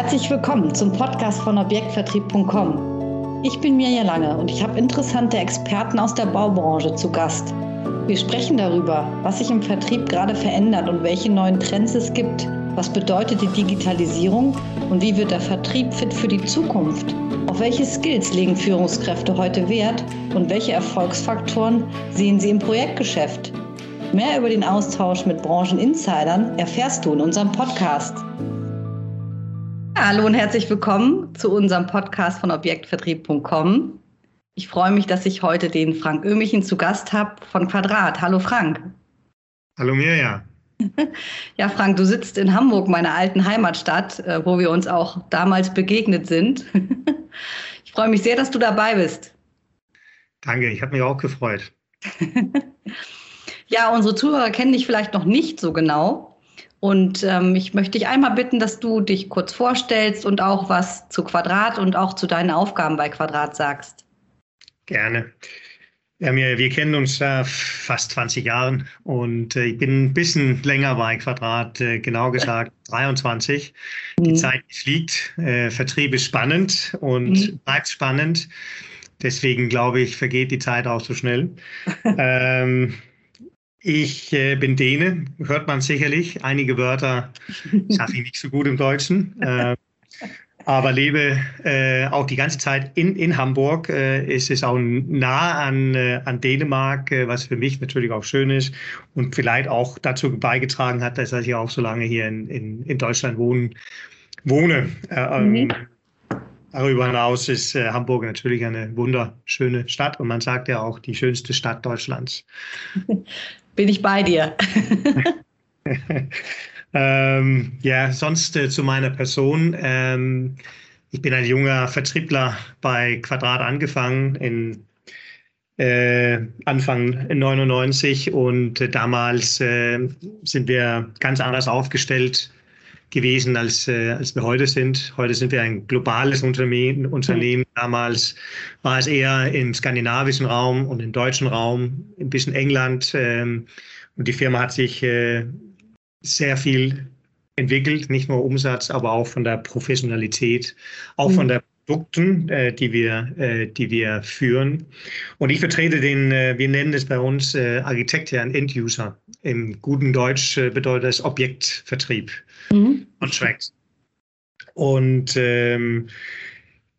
Herzlich willkommen zum Podcast von Objektvertrieb.com. Ich bin Mirja Lange und ich habe interessante Experten aus der Baubranche zu Gast. Wir sprechen darüber, was sich im Vertrieb gerade verändert und welche neuen Trends es gibt. Was bedeutet die Digitalisierung und wie wird der Vertrieb fit für die Zukunft? Auf welche Skills legen Führungskräfte heute Wert und welche Erfolgsfaktoren sehen sie im Projektgeschäft? Mehr über den Austausch mit Brancheninsidern erfährst du in unserem Podcast. Hallo und herzlich willkommen zu unserem Podcast von Objektvertrieb.com. Ich freue mich, dass ich heute den Frank Ömichen zu Gast habe von Quadrat. Hallo Frank. Hallo Mirja. Ja, Frank, du sitzt in Hamburg, meiner alten Heimatstadt, äh, wo wir uns auch damals begegnet sind. Ich freue mich sehr, dass du dabei bist. Danke, ich habe mich auch gefreut. Ja, unsere Zuhörer kennen dich vielleicht noch nicht so genau. Und ähm, ich möchte dich einmal bitten, dass du dich kurz vorstellst und auch was zu Quadrat und auch zu deinen Aufgaben bei Quadrat sagst. Gerne. Ja, wir, wir kennen uns äh, fast 20 Jahre und äh, ich bin ein bisschen länger bei Quadrat, äh, genau gesagt 23. Mhm. Die Zeit fliegt, äh, Vertrieb ist spannend und mhm. bleibt spannend. Deswegen glaube ich, vergeht die Zeit auch so schnell. ähm, ich äh, bin Däne, hört man sicherlich. Einige Wörter schaffe ich nicht so gut im Deutschen. Äh, aber lebe äh, auch die ganze Zeit in, in Hamburg. Äh, es ist auch nah an, äh, an Dänemark, äh, was für mich natürlich auch schön ist und vielleicht auch dazu beigetragen hat, dass ich auch so lange hier in, in, in Deutschland wohnen, wohne. Ähm, mhm. Darüber hinaus ist äh, Hamburg natürlich eine wunderschöne Stadt und man sagt ja auch die schönste Stadt Deutschlands. Bin ich bei dir. ähm, ja, sonst äh, zu meiner Person. Ähm, ich bin ein junger Vertriebler bei Quadrat angefangen in äh, Anfang 99 und äh, damals äh, sind wir ganz anders aufgestellt gewesen, als, äh, als wir heute sind. Heute sind wir ein globales Unternehmen. Unternehmen. Damals war es eher im skandinavischen Raum und im deutschen Raum, ein bisschen England. Ähm, und die Firma hat sich äh, sehr viel entwickelt, nicht nur Umsatz, aber auch von der Professionalität, auch mhm. von der Produkten, äh, die, wir, äh, die wir führen. Und ich vertrete den, äh, wir nennen es bei uns äh, Architekt, ja, ein End-User. Im guten Deutsch äh, bedeutet das Objektvertrieb, mhm. Contract. Und ähm,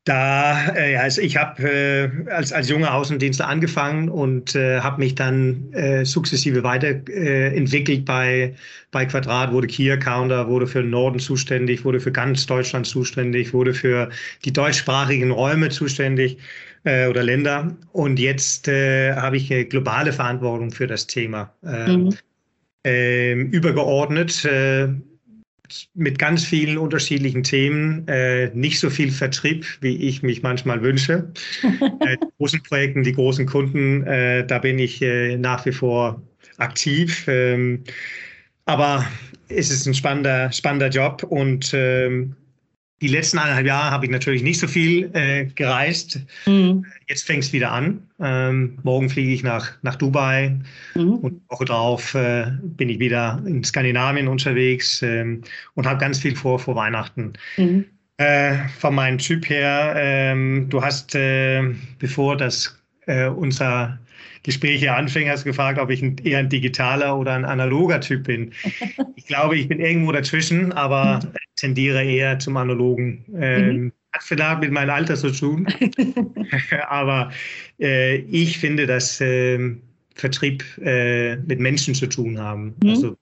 da, äh, also ich habe äh, als, als junger Außendienstler angefangen und äh, habe mich dann äh, sukzessive weiterentwickelt äh, bei, bei Quadrat, wurde Key Accounter, wurde für den Norden zuständig, wurde für ganz Deutschland zuständig, wurde für die deutschsprachigen Räume zuständig äh, oder Länder. Und jetzt äh, habe ich äh, globale Verantwortung für das Thema. Äh, mhm. äh, übergeordnet äh, mit ganz vielen unterschiedlichen Themen, äh, nicht so viel Vertrieb, wie ich mich manchmal wünsche. äh, die großen Projekten, die großen Kunden, äh, da bin ich äh, nach wie vor aktiv. Ähm, aber es ist ein spannender, spannender Job und ähm, die letzten eineinhalb Jahre habe ich natürlich nicht so viel äh, gereist. Mhm. Jetzt fängt es wieder an. Ähm, morgen fliege ich nach, nach Dubai mhm. und eine Woche drauf äh, bin ich wieder in Skandinavien unterwegs ähm, und habe ganz viel vor vor Weihnachten. Mhm. Äh, von meinem Typ her, ähm, du hast, äh, bevor das äh, unser Gespräche anfing, hast du gefragt, ob ich ein, eher ein digitaler oder ein analoger Typ bin. Ich glaube, ich bin irgendwo dazwischen, aber tendiere eher zum analogen. Ähm, mhm. Hat vielleicht mit meinem Alter zu tun. aber äh, ich finde, dass äh, Vertrieb äh, mit Menschen zu tun haben. Mhm. Also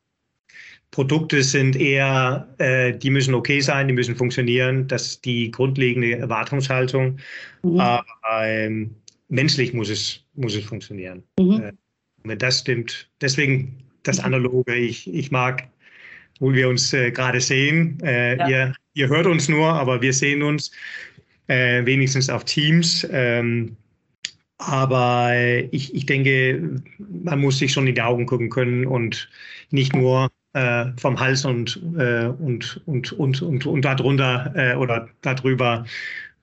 Produkte sind eher, äh, die müssen okay sein, die müssen funktionieren. Das ist die grundlegende Erwartungshaltung. Mhm. Aber ähm, menschlich muss es, muss es funktionieren. Mhm. Äh, wenn das stimmt, deswegen das mhm. Analoge. Ich, ich mag, wo wir uns äh, gerade sehen. Äh, ja. ihr, ihr hört uns nur, aber wir sehen uns äh, wenigstens auf Teams. Ähm, aber ich, ich denke, man muss sich schon in die Augen gucken können und nicht nur äh, vom Hals und, äh, und, und, und, und, und darunter oder darüber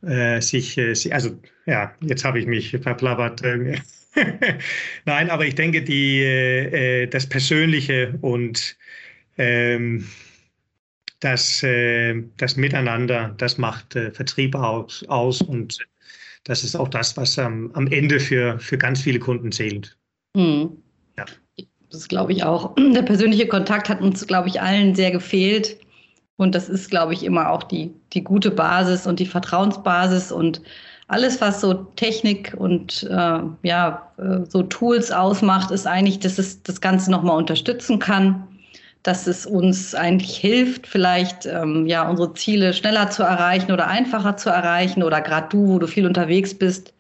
äh, sich, äh, also ja, jetzt habe ich mich verplappert. Nein, aber ich denke, die, äh, das Persönliche und ähm, das, äh, das Miteinander, das macht äh, Vertrieb aus, aus und das ist auch das, was am, am Ende für, für ganz viele Kunden zählt. Mhm. Ja. Das glaube ich auch. Der persönliche Kontakt hat uns, glaube ich, allen sehr gefehlt. Und das ist, glaube ich, immer auch die, die gute Basis und die Vertrauensbasis und alles, was so Technik und äh, ja, äh, so Tools ausmacht, ist eigentlich, dass es das Ganze nochmal unterstützen kann, dass es uns eigentlich hilft, vielleicht ähm, ja, unsere Ziele schneller zu erreichen oder einfacher zu erreichen oder gerade du, wo du viel unterwegs bist,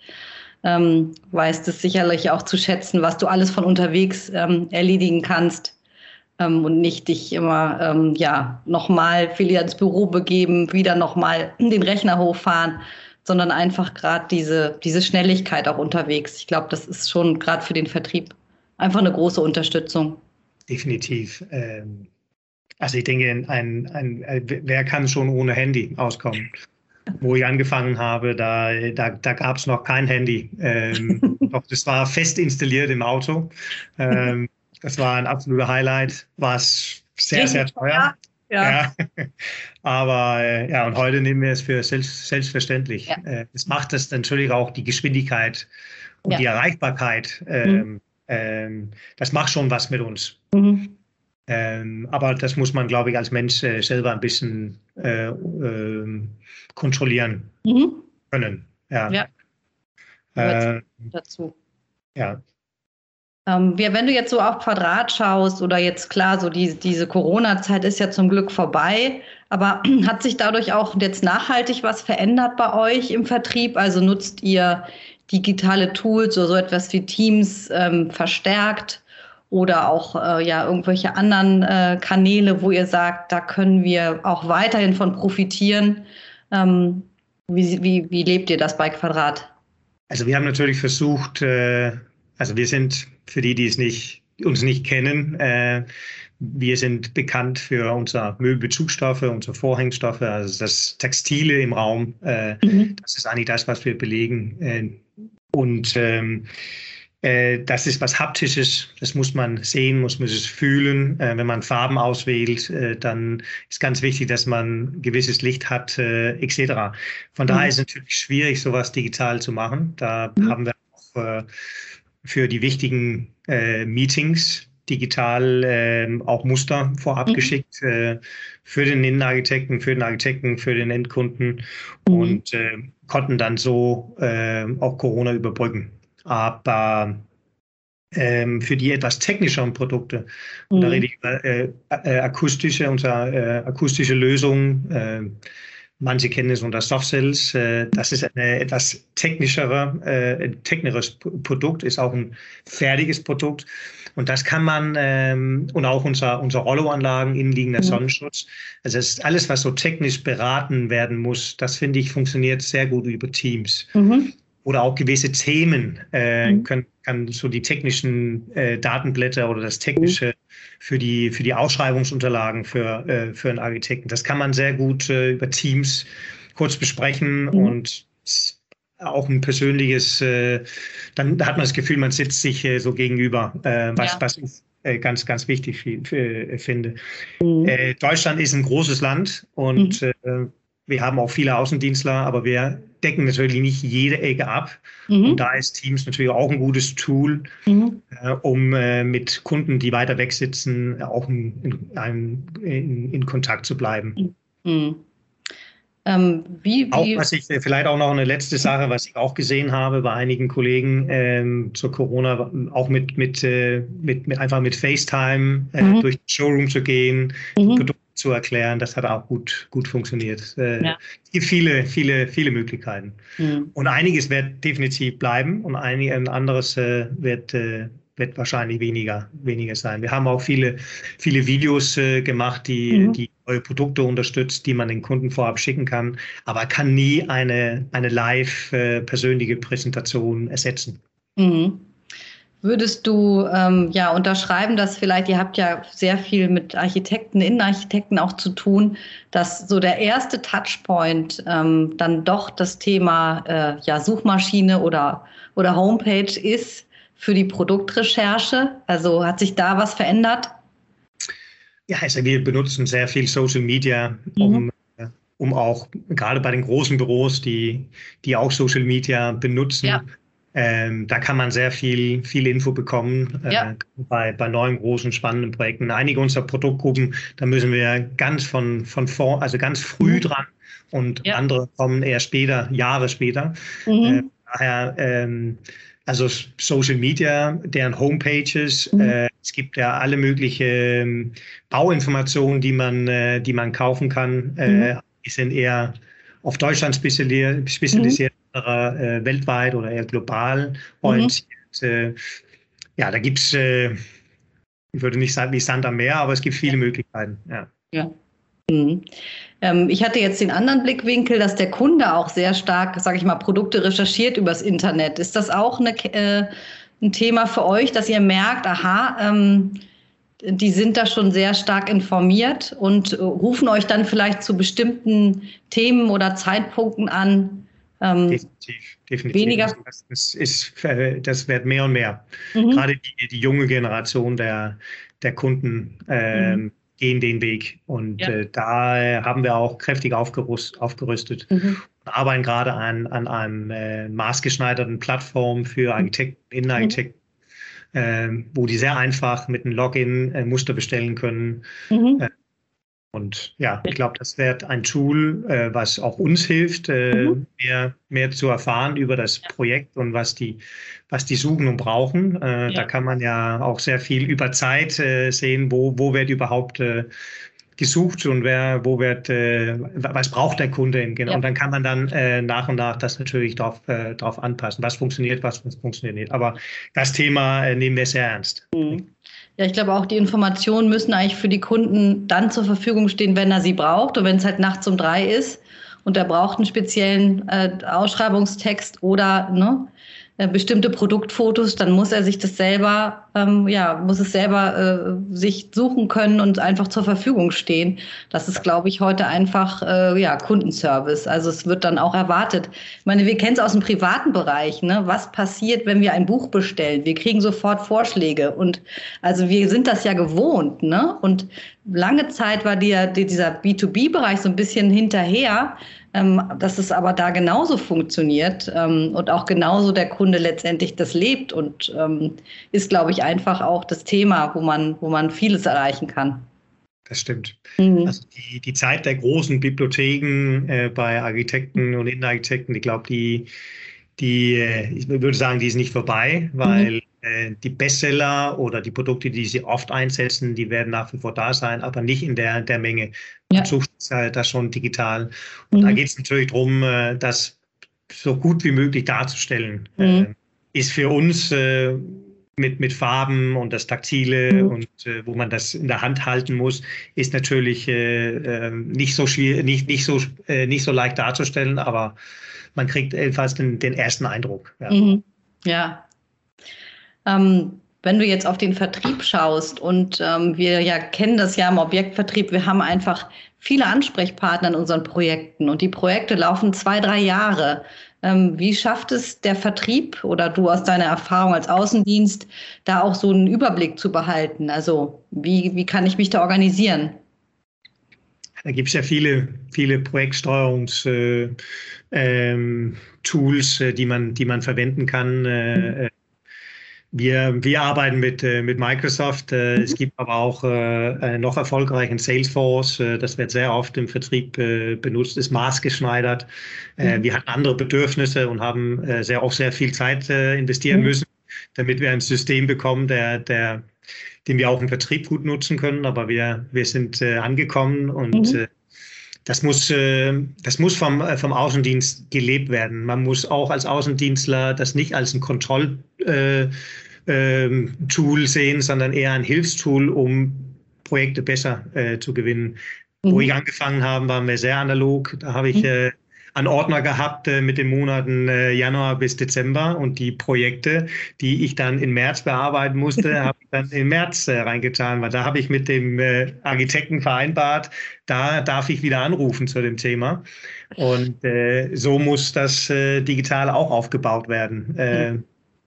ähm, weißt es sicherlich auch zu schätzen, was du alles von unterwegs ähm, erledigen kannst ähm, und nicht dich immer ähm, ja nochmal wieder ins Büro begeben, wieder nochmal den Rechner hochfahren, sondern einfach gerade diese, diese Schnelligkeit auch unterwegs. Ich glaube, das ist schon gerade für den Vertrieb einfach eine große Unterstützung. Definitiv. Ähm, also ich denke, ein, ein, ein, wer kann schon ohne Handy auskommen? Wo ich angefangen habe, da, da, da gab es noch kein Handy. Ähm, doch das war fest installiert im Auto. Ähm, das war ein absoluter Highlight. War es sehr, sehr teuer. Ja. ja. Aber äh, ja, und heute nehmen wir es für selbst, selbstverständlich. Ja. Äh, es macht das natürlich auch die Geschwindigkeit und ja. die Erreichbarkeit. Ähm, mhm. ähm, das macht schon was mit uns. Mhm. Ähm, aber das muss man, glaube ich, als Mensch äh, selber ein bisschen äh, ähm, kontrollieren mhm. können. Ja. ja. Äh, dazu. Ja. Ähm, wenn du jetzt so auf Quadrat schaust oder jetzt klar, so die, diese Corona-Zeit ist ja zum Glück vorbei, aber hat sich dadurch auch jetzt nachhaltig was verändert bei euch im Vertrieb? Also nutzt ihr digitale Tools oder so etwas wie Teams ähm, verstärkt oder auch äh, ja irgendwelche anderen äh, Kanäle, wo ihr sagt, da können wir auch weiterhin von profitieren? Ähm, wie, wie, wie lebt ihr das bei Quadrat? Also wir haben natürlich versucht, äh, also wir sind für die, die es nicht, uns nicht kennen, äh, wir sind bekannt für unsere Möbelbezugsstoffe, unsere Vorhängstoffe, also das Textile im Raum. Äh, mhm. Das ist eigentlich das, was wir belegen. Äh, und ähm, äh, das ist was Haptisches, das muss man sehen, muss man es fühlen. Äh, wenn man Farben auswählt, äh, dann ist ganz wichtig, dass man gewisses Licht hat, etc. Von mhm. daher ist es natürlich schwierig, sowas digital zu machen. Da mhm. haben wir auch für die wichtigen äh, Meetings digital äh, auch Muster vorab mhm. geschickt äh, für den Innenarchitekten, für den Architekten, für den Endkunden mhm. und äh, konnten dann so äh, auch Corona überbrücken. Aber ähm, für die etwas technischeren Produkte, mhm. da rede ich über äh, äh, akustische, unsere akustische Lösungen, Manche kennen es unter Soft Cells. Äh, das ist ein etwas technischerer, äh, technischeres Produkt, ist auch ein fertiges Produkt. Und das kann man, ähm, und auch unser, unser Rollo-Anlagen, innenliegender mhm. Sonnenschutz. Also es ist alles, was so technisch beraten werden muss, das finde ich funktioniert sehr gut über Teams. Mhm oder auch gewisse Themen äh, mhm. können, kann so die technischen äh, Datenblätter oder das technische für die für die Ausschreibungsunterlagen für äh, für einen Architekten. Das kann man sehr gut äh, über Teams kurz besprechen mhm. und auch ein persönliches. Äh, dann hat man das Gefühl, man sitzt sich äh, so gegenüber, äh, was ja. was ich ganz ganz wichtig finde. Mhm. Deutschland ist ein großes Land und mhm. Äh, wir haben auch viele Außendienstler, aber wir decken natürlich nicht jede Ecke ab. Mhm. Und da ist Teams natürlich auch ein gutes Tool, mhm. äh, um äh, mit Kunden, die weiter weg sitzen, auch in, in, in, in Kontakt zu bleiben. Mhm. Ähm, wie, wie auch was ich vielleicht auch noch eine letzte Sache, was ich auch gesehen habe bei einigen Kollegen ähm, zur Corona, auch mit mit, äh, mit, mit einfach mit FaceTime äh, mhm. durch den Showroom zu gehen, mhm. Produkte zu erklären. Das hat auch gut, gut funktioniert. Äh, ja. Es gibt viele, viele, viele Möglichkeiten. Mhm. Und einiges wird definitiv bleiben und ein, ein anderes äh, wird, äh, wird wahrscheinlich weniger, weniger sein. Wir haben auch viele, viele Videos äh, gemacht, die, mhm. die neue Produkte unterstützt, die man den Kunden vorab schicken kann, aber kann nie eine, eine live äh, persönliche Präsentation ersetzen. Mhm. Würdest du ähm, ja unterschreiben, dass vielleicht, ihr habt ja sehr viel mit Architekten, Innenarchitekten auch zu tun, dass so der erste Touchpoint ähm, dann doch das Thema äh, ja, Suchmaschine oder, oder Homepage ist für die Produktrecherche? Also hat sich da was verändert? Ja, also wir benutzen sehr viel Social Media, um, mhm. um auch gerade bei den großen Büros, die, die auch Social Media benutzen, ja. Ähm, da kann man sehr viel, viel Info bekommen äh, ja. bei, bei neuen großen spannenden Projekten. Einige unserer Produktgruppen, da müssen wir ganz von, von vor, also ganz früh mhm. dran und ja. andere kommen eher später, Jahre später. Mhm. Äh, daher, ähm, also Social Media, deren Homepages, mhm. äh, es gibt ja alle möglichen ähm, Bauinformationen, die man, äh, die man kaufen kann. Äh, mhm. die sind eher auf Deutschland spezialisiert, spezialisiert äh, weltweit oder eher global orientiert. Mhm. ja, da gibt es, äh, ich würde nicht sagen wie Sand am Meer, aber es gibt viele Möglichkeiten. Ja. ja. Mhm. Ähm, ich hatte jetzt den anderen Blickwinkel, dass der Kunde auch sehr stark, sage ich mal, Produkte recherchiert übers Internet. Ist das auch eine, äh, ein Thema für euch, dass ihr merkt, aha, ähm, die sind da schon sehr stark informiert und äh, rufen euch dann vielleicht zu bestimmten Themen oder Zeitpunkten an, ähm, definitiv, definitiv. Weniger. Das, das, ist, äh, das wird mehr und mehr. Mhm. Gerade die, die, junge Generation der, der Kunden äh, mhm. gehen den Weg. Und ja. äh, da haben wir auch kräftig aufgerüst, aufgerüstet mhm. und arbeiten gerade an, an einem äh, maßgeschneiderten Plattform für Architekten, Innenarchitekten. Äh, wo die sehr einfach mit einem Login äh, Muster bestellen können. Und ja, ich glaube, das wird ein Tool, äh, was auch uns hilft, äh, mhm. mehr, mehr zu erfahren über das Projekt und was die, was die suchen und brauchen. Äh, ja. Da kann man ja auch sehr viel über Zeit äh, sehen, wo, wo wird überhaupt äh, gesucht und wer, wo wird, äh, was braucht der Kunde. Genau. Ja. Und dann kann man dann nach und nach das natürlich darauf, darauf anpassen, was funktioniert, was funktioniert nicht. Aber das Thema nehmen wir sehr ernst. Mhm. Ja, ich glaube auch, die Informationen müssen eigentlich für die Kunden dann zur Verfügung stehen, wenn er sie braucht. Und wenn es halt nachts um drei ist und er braucht einen speziellen äh, Ausschreibungstext oder ne, äh, bestimmte Produktfotos, dann muss er sich das selber, ähm, ja, muss es selber äh, sich suchen können und einfach zur Verfügung stehen. Das ist, glaube ich, heute einfach äh, ja Kundenservice. Also es wird dann auch erwartet. Ich meine, wir kennen es aus dem privaten Bereich. Ne? Was passiert, wenn wir ein Buch bestellen? Wir kriegen sofort Vorschläge und also wir sind das ja gewohnt. Ne? Und lange Zeit war die, dieser B2B-Bereich so ein bisschen hinterher dass es aber da genauso funktioniert ähm, und auch genauso der Kunde letztendlich das lebt und ähm, ist, glaube ich, einfach auch das Thema, wo man, wo man vieles erreichen kann. Das stimmt. Mhm. Also die, die Zeit der großen Bibliotheken äh, bei Architekten und Innenarchitekten, ich glaube, die, die, äh, ich würde sagen, die ist nicht vorbei, weil mhm. Äh, die Bestseller oder die Produkte, die sie oft einsetzen, die werden nach wie vor da sein, aber nicht in der, der Menge. Man ja. sucht halt das schon digital. Und mhm. da geht es natürlich darum, äh, das so gut wie möglich darzustellen. Mhm. Äh, ist für uns mit, mit Farben und das Taktile mhm. und wo man das in der Hand halten muss, ist natürlich äh, äh, nicht so schwierig, nicht, nicht, so, nicht so leicht darzustellen, aber man kriegt jedenfalls den, den ersten Eindruck. Ja. Mhm. ja. Ähm, wenn du jetzt auf den Vertrieb schaust und ähm, wir ja kennen das ja im Objektvertrieb, wir haben einfach viele Ansprechpartner in unseren Projekten und die Projekte laufen zwei, drei Jahre. Ähm, wie schafft es der Vertrieb oder du aus deiner Erfahrung als Außendienst, da auch so einen Überblick zu behalten? Also wie, wie kann ich mich da organisieren? Da gibt es ja viele, viele Projektsteuerungstools, äh, ähm, äh, die, man, die man verwenden kann. Äh. Äh, wir, wir arbeiten mit, äh, mit Microsoft. Mhm. Es gibt aber auch äh, noch erfolgreichen Salesforce. Das wird sehr oft im Vertrieb benutzt, ist maßgeschneidert. Mhm. Wir hatten andere Bedürfnisse und haben sehr auch sehr viel Zeit investieren mhm. müssen, damit wir ein System bekommen, der, der den wir auch im Vertrieb gut nutzen können. Aber wir, wir sind äh, angekommen und mhm. Das muss, äh, das muss vom, äh, vom Außendienst gelebt werden. Man muss auch als Außendienstler das nicht als ein Kontrolltool äh, ähm, sehen, sondern eher ein Hilfstool, um Projekte besser zu gewinnen. Mhm. Wo ich angefangen habe, waren wir sehr analog. Da habe ich mhm einen Ordner gehabt äh, mit den Monaten äh, Januar bis Dezember und die Projekte, die ich dann im März bearbeiten musste, habe ich dann im März äh, reingetan, weil da habe ich mit dem äh, Architekten vereinbart, da darf ich wieder anrufen zu dem Thema. Und äh, so muss das äh, digital auch aufgebaut werden. Mhm.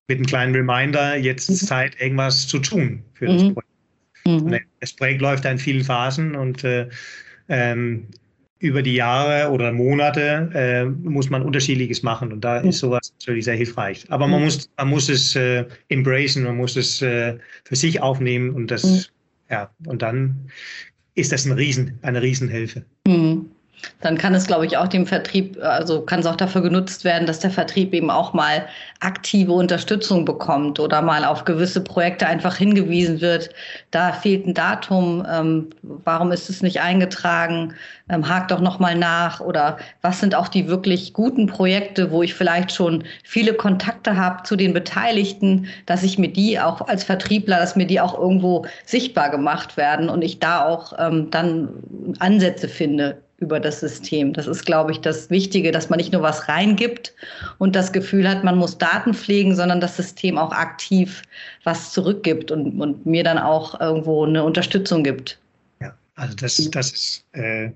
Mit einem kleinen Reminder, jetzt ist mhm. Zeit, irgendwas zu tun für das mhm. Projekt. Mhm. Das Projekt läuft in vielen Phasen und äh, ähm, über die Jahre oder Monate äh, muss man unterschiedliches machen und da ist sowas natürlich sehr hilfreich. Aber man muss, man muss es äh, embracen, man muss es äh, für sich aufnehmen und das, mhm. ja, und dann ist das ein Riesen, eine Riesenhilfe. Mhm dann kann es, glaube ich, auch dem Vertrieb, also kann es auch dafür genutzt werden, dass der Vertrieb eben auch mal aktive Unterstützung bekommt oder mal auf gewisse Projekte einfach hingewiesen wird. Da fehlt ein Datum. Ähm, warum ist es nicht eingetragen? Ähm, hakt doch noch mal nach. Oder was sind auch die wirklich guten Projekte, wo ich vielleicht schon viele Kontakte habe zu den Beteiligten, dass ich mir die auch als Vertriebler, dass mir die auch irgendwo sichtbar gemacht werden und ich da auch ähm, dann Ansätze finde über das System. Das ist, glaube ich, das Wichtige, dass man nicht nur was reingibt und das Gefühl hat, man muss Daten pflegen, sondern das System auch aktiv was zurückgibt und, und mir dann auch irgendwo eine Unterstützung gibt. Ja, also das, das ist, äh,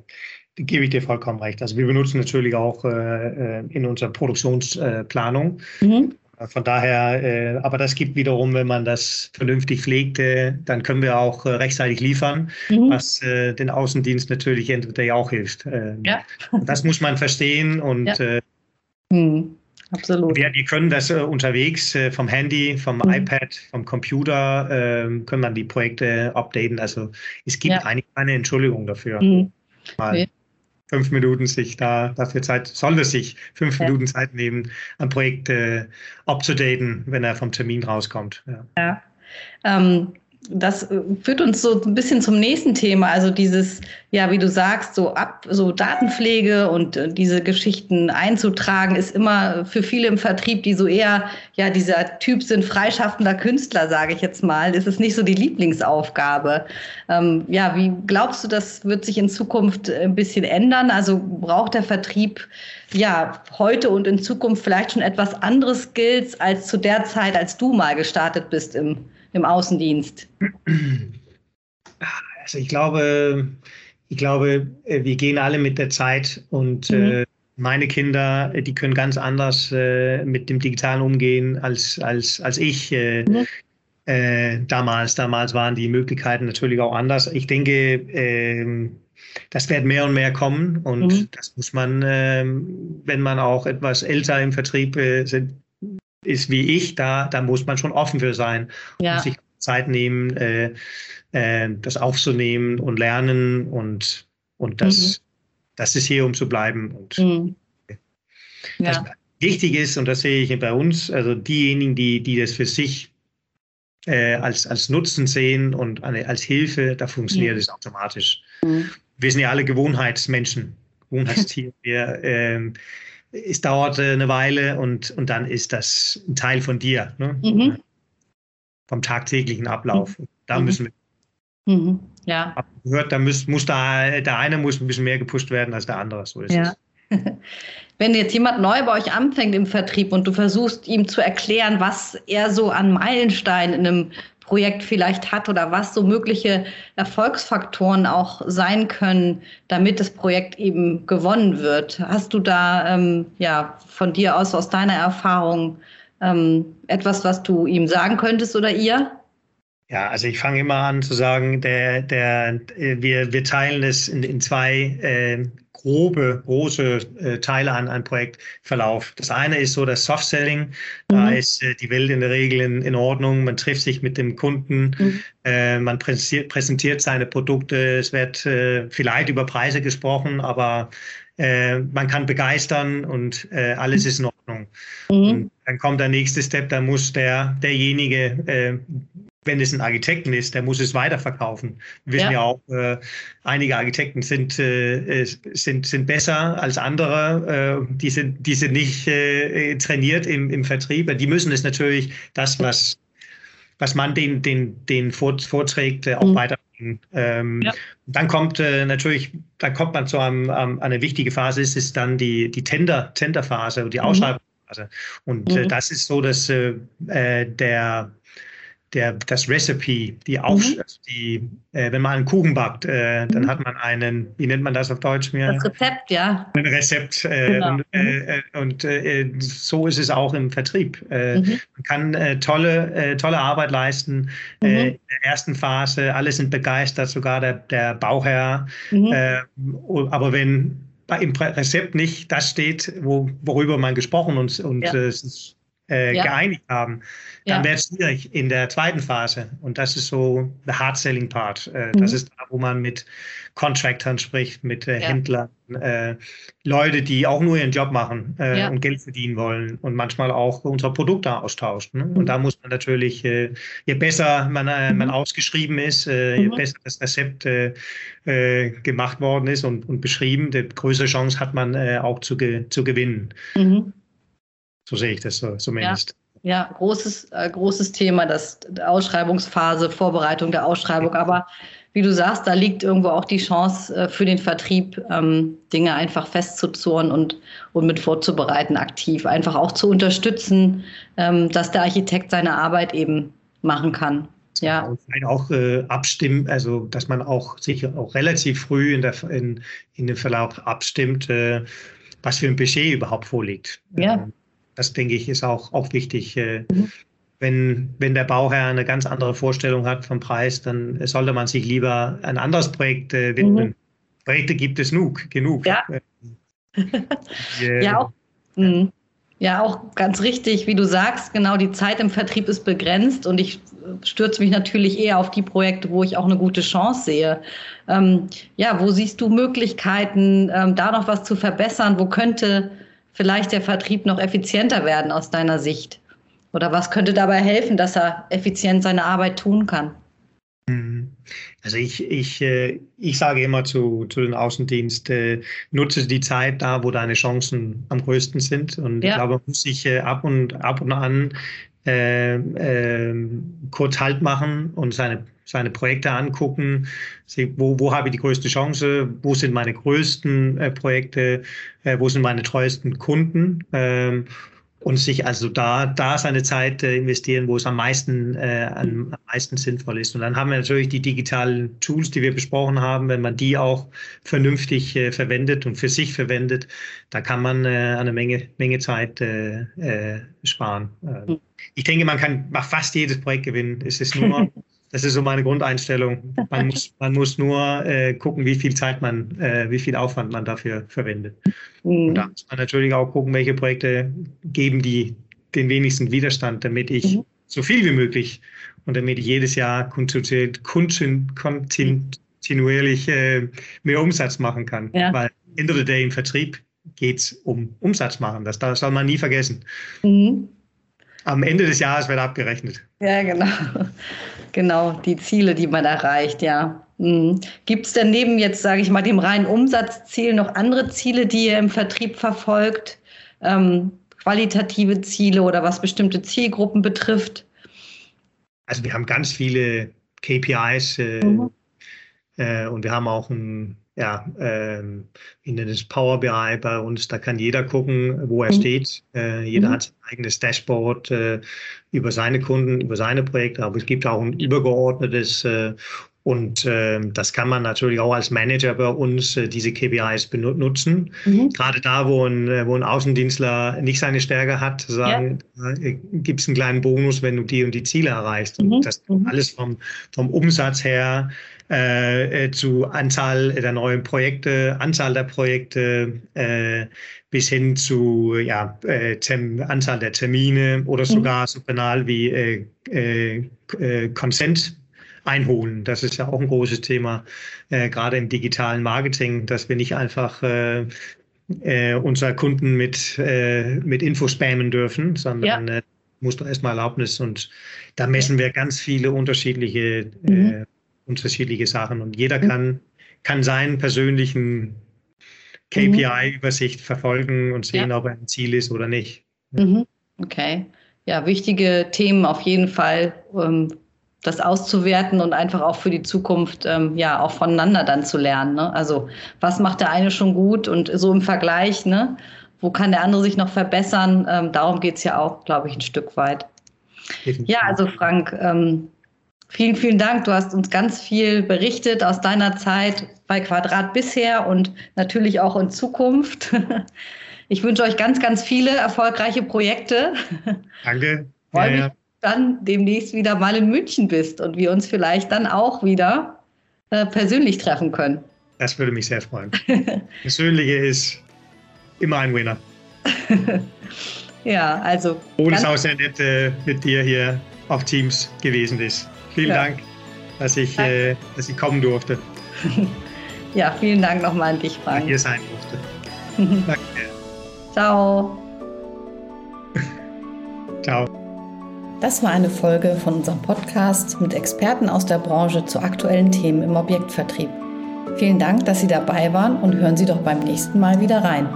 gebe ich dir vollkommen recht. Also wir benutzen natürlich auch äh, äh in unserer Produktionsplanung mhm. Von daher, äh, aber das gibt wiederum, wenn man das vernünftig pflegt, äh, dann können wir auch äh, rechtzeitig liefern, mhm. was äh, den Außendienst natürlich entweder auch hilft. Ähm, ja. Das muss man verstehen und ja. Äh, mhm. Absolut. Wir, wir, können das äh, unterwegs vom Handy, vom mhm. iPad, vom Computer, ähm, können man die Projekte updaten. Also es gibt ja. eigentlich keine Entschuldigung dafür. Mhm. Mal. Fünf Minuten sich da dafür Zeit, soll er sich fünf ja. Minuten Zeit nehmen, ein Projekt äh, abzudaten, wenn er vom Termin rauskommt. Ja. ja. Ähm, das äh, führt uns so ein bisschen zum nächsten Thema, also dieses, ja, wie du sagst, so ab, so Datenpflege und äh, diese Geschichten einzutragen, ist immer für viele im Vertrieb, die so eher, ja, dieser Typ sind freischaffender Künstler, sage ich jetzt mal, ist es nicht so die Lieblingsaufgabe. Ähm, ja, wie glaubst du, das wird sich in Zukunft ein bisschen ändern? Also braucht der Vertrieb ja heute und in Zukunft vielleicht schon etwas anderes Skills als zu der Zeit, als du mal gestartet bist im im Außendienst? Also ich glaube, ich glaube, äh, wir gehen alle mit der Zeit und mhm. äh, meine Kinder, die können ganz anders äh, mit dem Digitalen umgehen als, als, als ich. Äh, mhm. Äh, damals, damals waren die Möglichkeiten natürlich auch anders. Ich denke, ähm, das wird mehr und mehr kommen und mhm. das muss man, ähm, wenn man auch etwas älter im Vertrieb äh, sind, ist wie ich, da, da muss man schon offen für sein ja. und sich Zeit nehmen, äh, äh, das aufzunehmen und lernen und, und das, mhm. das ist hier, um zu bleiben. Und mhm. ja. wichtig ist, und das sehe ich bei uns, also diejenigen, die, die das für sich äh, als, als Nutzen sehen und eine, als Hilfe, da funktioniert mhm. es automatisch. Mhm. Wir sind ja alle Gewohnheitsmenschen, Gewohnheitstiere. Wir, ähm, es dauert eine Weile und, und dann ist das ein Teil von dir, ne? mhm. vom tagtäglichen Ablauf. Mhm. Da mhm. müssen wir. Mhm. Ja. Gehört, da muss, muss da, der eine muss ein bisschen mehr gepusht werden als der andere. So ist ja. es. Wenn jetzt jemand neu bei euch anfängt im Vertrieb und du versuchst ihm zu erklären, was er so an Meilensteinen in einem Projekt vielleicht hat oder was so mögliche Erfolgsfaktoren auch sein können, damit das Projekt eben gewonnen wird. Hast du da ähm, ja von dir aus, aus deiner Erfahrung, ähm, etwas, was du ihm sagen könntest oder ihr? Ja, also ich fange immer an zu sagen, der, der, wir, wir teilen es in, in zwei äh, grobe, große äh, Teile an einem Projektverlauf. Das eine ist so das Soft-Selling. Da mhm. ist äh, die Welt in der Regel in, in, Ordnung. Man trifft sich mit dem Kunden, mhm. äh, man präsentiert, präsentiert, seine Produkte. Es wird äh, vielleicht über Preise gesprochen, aber äh, man kann begeistern und äh, alles ist in Ordnung. Mhm. dann kommt der nächste Step, da muss der, derjenige wenn es ein Architekten ist, der muss es weiterverkaufen. Wir wissen ja, ja auch, äh, einige Architekten sind, äh, sind, sind besser als andere. Äh, die, sind, die sind nicht äh, trainiert im, im Vertrieb. Die müssen es natürlich, das, was, was man den, den, den vorträgt, äh, auch mhm. weiterbringen. Ähm, ja. Dann kommt äh, natürlich, dann kommt man zu einem, um, eine wichtige Phase, ist, ist dann die, die Tender, Tenderphase, die mhm. Ausschreibungsphase. Und mhm. das ist so, dass der der, das Recipe, die Auf, mhm. die, äh, wenn man einen Kuchen backt, äh, dann mhm. hat man einen, wie nennt man das auf Deutsch? Mir? Das Rezept, ja. Ein Rezept. Äh, genau. Und, äh, äh, und äh, so ist es auch im Vertrieb. Mhm. Man kann tolle, tolle Arbeit leisten. Mhm. in der ersten Phase, alle sind begeistert, sogar der, der Bauherr. Mhm. aber wenn im Rezept nicht das steht, wo, worüber man gesprochen und, und ja. Sich ja. geeinigt haben, dann ja. wäre es schwierig in der zweiten Phase. Und das ist so der Hard-Selling Part. Äh, mhm. Das ist da, wo man mit Contractors spricht, mit äh, ja. Händlern, äh, Leute, die auch nur ihren Job machen äh, und Geld verdienen wollen und manchmal auch unsere Produkte austauscht. Ne? Mhm. Und da muss man natürlich, äh, je besser man, äh, man mhm. ausgeschrieben ist, je mhm. besser das Rezept gemacht worden ist und, und beschrieben, die größere Chance hat man auch zu, ge zu gewinnen. So sehe ich das so, zumindest. Ja, großes, äh, großes Thema, das Ausschreibungsphase, Vorbereitung der Ausschreibung. Aber wie du sagst, da liegt irgendwo auch die Chance äh, für den Vertrieb, ähm, Dinge einfach festzuzurren und, und mit vorzubereiten, aktiv. Einfach auch zu unterstützen, ähm, dass der Architekt seine Arbeit eben machen kann. Ja. auch äh, abstimmen, also dass man auch sich auch relativ früh in, der, in, in dem Verlauf abstimmt, äh, was für ein Budget überhaupt vorliegt. Ja. Ähm, das denke ich ist auch, auch wichtig. Äh, mhm. Wenn, wenn der Bauherr eine ganz andere Vorstellung hat vom Preis, dann sollte man sich lieber ein anderes Projekt äh, widmen. Mhm. Projekte gibt es genug. genug. Ja, äh, ja, auch, mhm. ja, auch ganz richtig, wie du sagst, genau die Zeit im Vertrieb ist begrenzt und ich stürze mich natürlich eher auf die Projekte, wo ich auch eine gute Chance sehe. Ähm, ja, wo siehst du Möglichkeiten, ähm, da noch was zu verbessern? Wo könnte vielleicht der Vertrieb noch effizienter werden aus deiner Sicht? Oder was könnte dabei helfen, dass er effizient seine Arbeit tun kann? Mhm. Also ich, ich, äh, ich sage immer zu, zu den Außendienst, äh, nutze die Zeit da, wo deine Chancen am größten sind. Und ja. ich glaube, man muss sich äh, ab und ab und an äh, äh, kurz Halt machen und seine, seine Projekte angucken. Wo, wo habe ich die größte Chance? Wo sind meine größten äh, Projekte? Äh, wo sind meine treuesten Kunden? Ähm, und sich also da, da seine Zeit äh, investieren, wo es am meisten, äh, am, am meisten sinnvoll ist. Und dann haben wir natürlich die digitalen Tools, die wir besprochen haben. Wenn man die auch vernünftig äh, verwendet und für sich verwendet, da kann man äh, eine Menge, Menge Zeit äh, äh, sparen. Äh, ich denke, man kann fast jedes Projekt gewinnen. Es ist nur Das ist so meine Grundeinstellung. Man muss, man muss nur äh, gucken, wie viel Zeit man, äh, wie viel Aufwand man dafür verwendet. Mhm. Und da muss man natürlich auch gucken, welche Projekte geben die den wenigsten Widerstand, damit ich mhm. so viel wie möglich und damit ich jedes Jahr kontinuierlich äh, mehr Umsatz machen kann. Ja. Weil Ende der Day im Vertrieb geht es um Umsatz machen. Das, das soll man nie vergessen. Mhm. Am Ende des Jahres wird abgerechnet. Ja, genau. Genau, die Ziele, die man erreicht, ja. Mhm. Gibt es denn neben jetzt, sage ich mal, dem reinen Umsatzziel noch andere Ziele, die ihr im Vertrieb verfolgt? Ähm, qualitative Ziele oder was bestimmte Zielgruppen betrifft? Also wir haben ganz viele KPIs äh, mhm. äh, und wir haben auch ein ja, ähm, in das Power BI bei uns, da kann jeder gucken, wo er mhm. steht. Äh, jeder mhm. hat sein eigenes Dashboard äh, über seine Kunden, über seine Projekte, aber es gibt auch ein übergeordnetes äh, und äh, das kann man natürlich auch als Manager bei uns äh, diese KPIs benutzen. Mhm. Gerade da, wo ein, äh, wo ein Außendienstler nicht seine Stärke hat, sagen, ja. äh, gibt es einen kleinen Bonus, wenn du die und die Ziele erreichst. Mhm. Und das mhm. alles vom, vom Umsatz her äh, äh, zu Anzahl der neuen Projekte, Anzahl der Projekte äh, bis hin zu ja, äh, Anzahl der Termine oder mhm. sogar so banal wie äh, äh, Consent einholen. Das ist ja auch ein großes Thema, gerade im digitalen Marketing, dass wir nicht einfach äh, unsere Kunden mit, äh, mit Info spammen dürfen, sondern ja. äh, musst du erstmal Erlaubnis und da messen wir ganz viele unterschiedliche, mhm. Unterschiedliche Sachen und jeder kann, kann seinen persönlichen KPI-Übersicht mhm. verfolgen und sehen, ja. ob er ein Ziel ist oder nicht. Mhm. Okay. Ja, wichtige Themen auf jeden Fall, ähm, das auszuwerten und einfach auch für die Zukunft ähm, ja auch voneinander dann zu lernen. Ne? Also was macht der eine schon gut und so im Vergleich, ne? wo kann der andere sich noch verbessern? Ähm, darum geht es ja auch, glaube ich, ein Stück weit. Ja, also Frank, ähm, vielen, vielen Dank. Du hast uns ganz viel berichtet aus deiner Zeit bei Quadrat bisher und natürlich auch in Zukunft. Ich wünsche euch ganz, ganz viele erfolgreiche Projekte. Danke. Freue ja, mich, ja. dann demnächst wieder mal in München bist und wir uns vielleicht dann auch wieder äh, persönlich treffen können. Das würde mich sehr freuen. Persönliche ist immer ein Winner. ja, also. Und es ist auch sehr nett, äh, mit dir hier auf Teams gewesen ist. Vielen ja. Dank, dass ich, äh, dass ich kommen durfte. ja, vielen Dank nochmal an dich, Frank. Hier sein durfte. Danke. Ciao. Ciao. Das war eine Folge von unserem Podcast mit Experten aus der Branche zu aktuellen Themen im Objektvertrieb. Vielen Dank, dass Sie dabei waren und hören Sie doch beim nächsten Mal wieder rein.